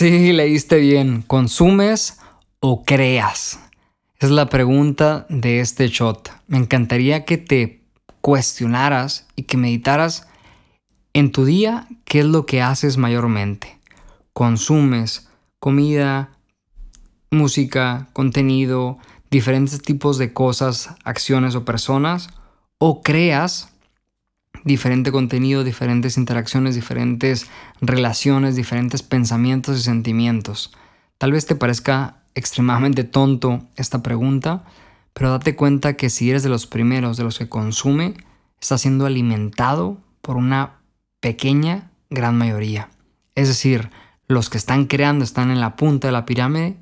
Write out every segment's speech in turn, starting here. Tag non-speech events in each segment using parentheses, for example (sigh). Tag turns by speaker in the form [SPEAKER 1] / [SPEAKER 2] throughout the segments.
[SPEAKER 1] Sí, leíste bien. ¿Consumes o creas? es la pregunta de este shot. Me encantaría que te cuestionaras y que meditaras en tu día qué es lo que haces mayormente. ¿Consumes comida, música, contenido, diferentes tipos de cosas, acciones o personas? ¿O creas diferente contenido, diferentes interacciones, diferentes relaciones, diferentes pensamientos y sentimientos? Tal vez te parezca extremadamente tonto esta pregunta, pero date cuenta que si eres de los primeros, de los que consume, está siendo alimentado por una pequeña gran mayoría. Es decir, los que están creando están en la punta de la pirámide,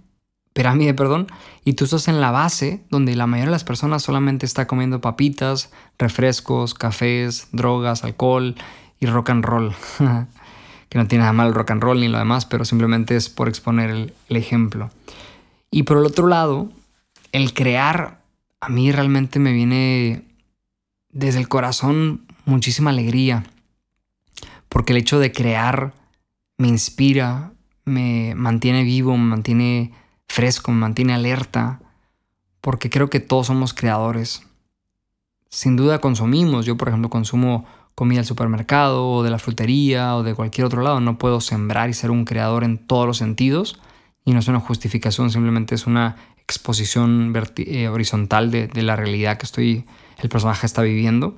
[SPEAKER 1] pirámide, perdón, y tú estás en la base donde la mayoría de las personas solamente está comiendo papitas, refrescos, cafés, drogas, alcohol y rock and roll. (laughs) que no tiene nada mal el rock and roll ni lo demás, pero simplemente es por exponer el, el ejemplo. Y por el otro lado, el crear a mí realmente me viene desde el corazón muchísima alegría, porque el hecho de crear me inspira, me mantiene vivo, me mantiene fresco, me mantiene alerta, porque creo que todos somos creadores. Sin duda consumimos, yo por ejemplo consumo comida del supermercado o de la frutería o de cualquier otro lado, no puedo sembrar y ser un creador en todos los sentidos, y no es una justificación, simplemente es una exposición eh, horizontal de, de la realidad que estoy, el personaje está viviendo.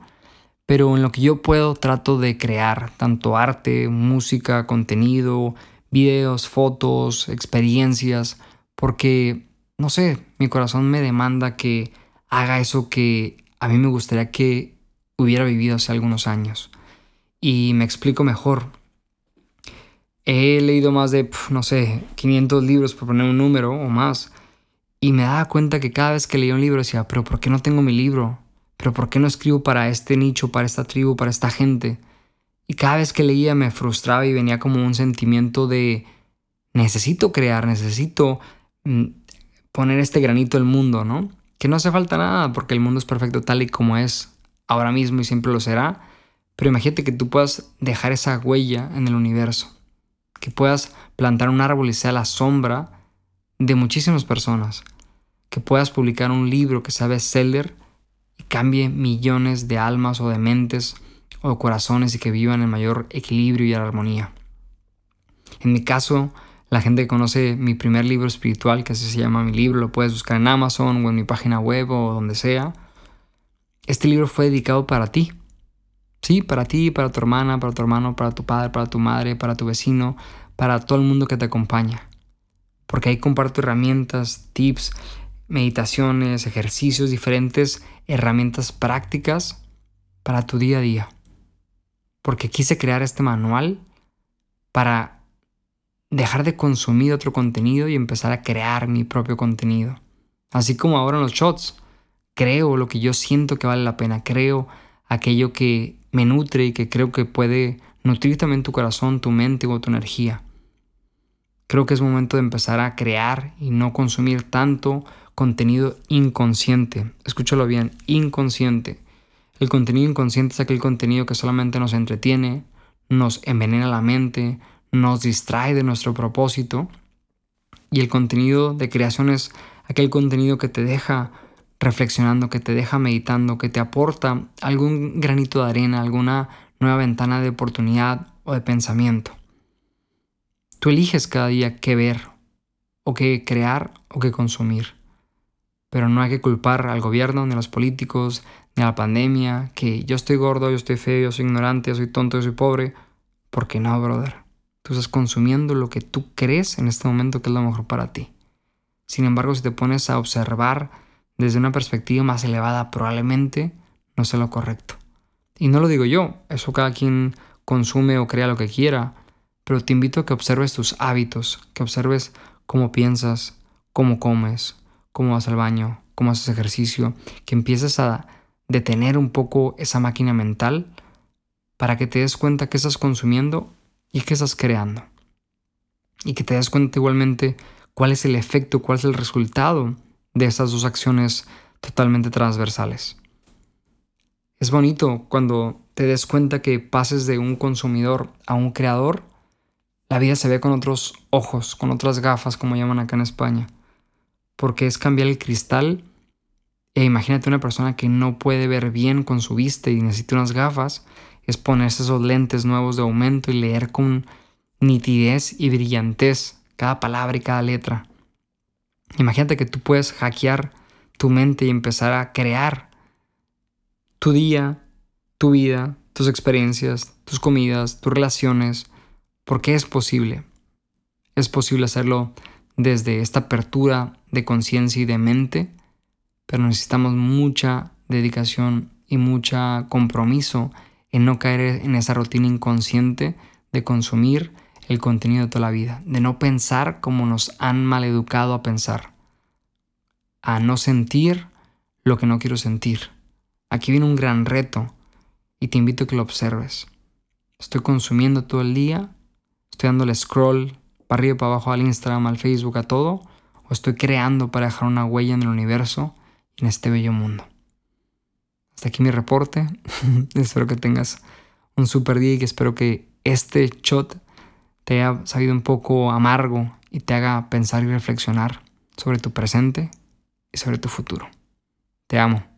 [SPEAKER 1] Pero en lo que yo puedo trato de crear tanto arte, música, contenido, videos, fotos, experiencias, porque, no sé, mi corazón me demanda que haga eso que a mí me gustaría que hubiera vivido hace algunos años. Y me explico mejor. He leído más de, no sé, 500 libros por poner un número o más. Y me daba cuenta que cada vez que leía un libro decía, pero ¿por qué no tengo mi libro? ¿Pero por qué no escribo para este nicho, para esta tribu, para esta gente? Y cada vez que leía me frustraba y venía como un sentimiento de, necesito crear, necesito poner este granito al mundo, ¿no? Que no hace falta nada porque el mundo es perfecto tal y como es ahora mismo y siempre lo será. Pero imagínate que tú puedas dejar esa huella en el universo que puedas plantar un árbol y sea la sombra de muchísimas personas, que puedas publicar un libro que sea bestseller y cambie millones de almas o de mentes o de corazones y que vivan en mayor equilibrio y armonía. En mi caso, la gente que conoce mi primer libro espiritual, que así se llama mi libro, lo puedes buscar en Amazon o en mi página web o donde sea. Este libro fue dedicado para ti, Sí, para ti, para tu hermana, para tu hermano, para tu padre, para tu madre, para tu vecino, para todo el mundo que te acompaña. Porque ahí comparto herramientas, tips, meditaciones, ejercicios, diferentes herramientas prácticas para tu día a día. Porque quise crear este manual para dejar de consumir otro contenido y empezar a crear mi propio contenido. Así como ahora en los shots, creo lo que yo siento que vale la pena, creo aquello que me nutre y que creo que puede nutrir también tu corazón, tu mente o tu energía. Creo que es momento de empezar a crear y no consumir tanto contenido inconsciente. Escúchalo bien, inconsciente. El contenido inconsciente es aquel contenido que solamente nos entretiene, nos envenena la mente, nos distrae de nuestro propósito. Y el contenido de creación es aquel contenido que te deja reflexionando, que te deja meditando, que te aporta algún granito de arena, alguna nueva ventana de oportunidad o de pensamiento. Tú eliges cada día qué ver, o qué crear, o qué consumir. Pero no hay que culpar al gobierno, ni a los políticos, ni a la pandemia, que yo estoy gordo, yo estoy feo, yo soy ignorante, yo soy tonto, yo soy pobre. Porque no, brother. Tú estás consumiendo lo que tú crees en este momento que es lo mejor para ti. Sin embargo, si te pones a observar desde una perspectiva más elevada probablemente no sea lo correcto. Y no lo digo yo, eso cada quien consume o crea lo que quiera, pero te invito a que observes tus hábitos, que observes cómo piensas, cómo comes, cómo vas al baño, cómo haces ejercicio, que empieces a detener un poco esa máquina mental para que te des cuenta que estás consumiendo y que estás creando. Y que te des cuenta igualmente cuál es el efecto, cuál es el resultado de esas dos acciones totalmente transversales. Es bonito cuando te des cuenta que pases de un consumidor a un creador, la vida se ve con otros ojos, con otras gafas, como llaman acá en España. Porque es cambiar el cristal. E imagínate una persona que no puede ver bien con su vista y necesita unas gafas, es ponerse esos lentes nuevos de aumento y leer con nitidez y brillantez cada palabra y cada letra. Imagínate que tú puedes hackear tu mente y empezar a crear tu día, tu vida, tus experiencias, tus comidas, tus relaciones, porque es posible. Es posible hacerlo desde esta apertura de conciencia y de mente, pero necesitamos mucha dedicación y mucho compromiso en no caer en esa rutina inconsciente de consumir el contenido de toda la vida, de no pensar como nos han maleducado a pensar, a no sentir lo que no quiero sentir. Aquí viene un gran reto y te invito a que lo observes. Estoy consumiendo todo el día, estoy dándole scroll para arriba y para abajo al Instagram, al Facebook, a todo, o estoy creando para dejar una huella en el universo en este bello mundo. Hasta aquí mi reporte. (laughs) espero que tengas un super día y que espero que este shot te haya sabido un poco amargo y te haga pensar y reflexionar sobre tu presente y sobre tu futuro. Te amo.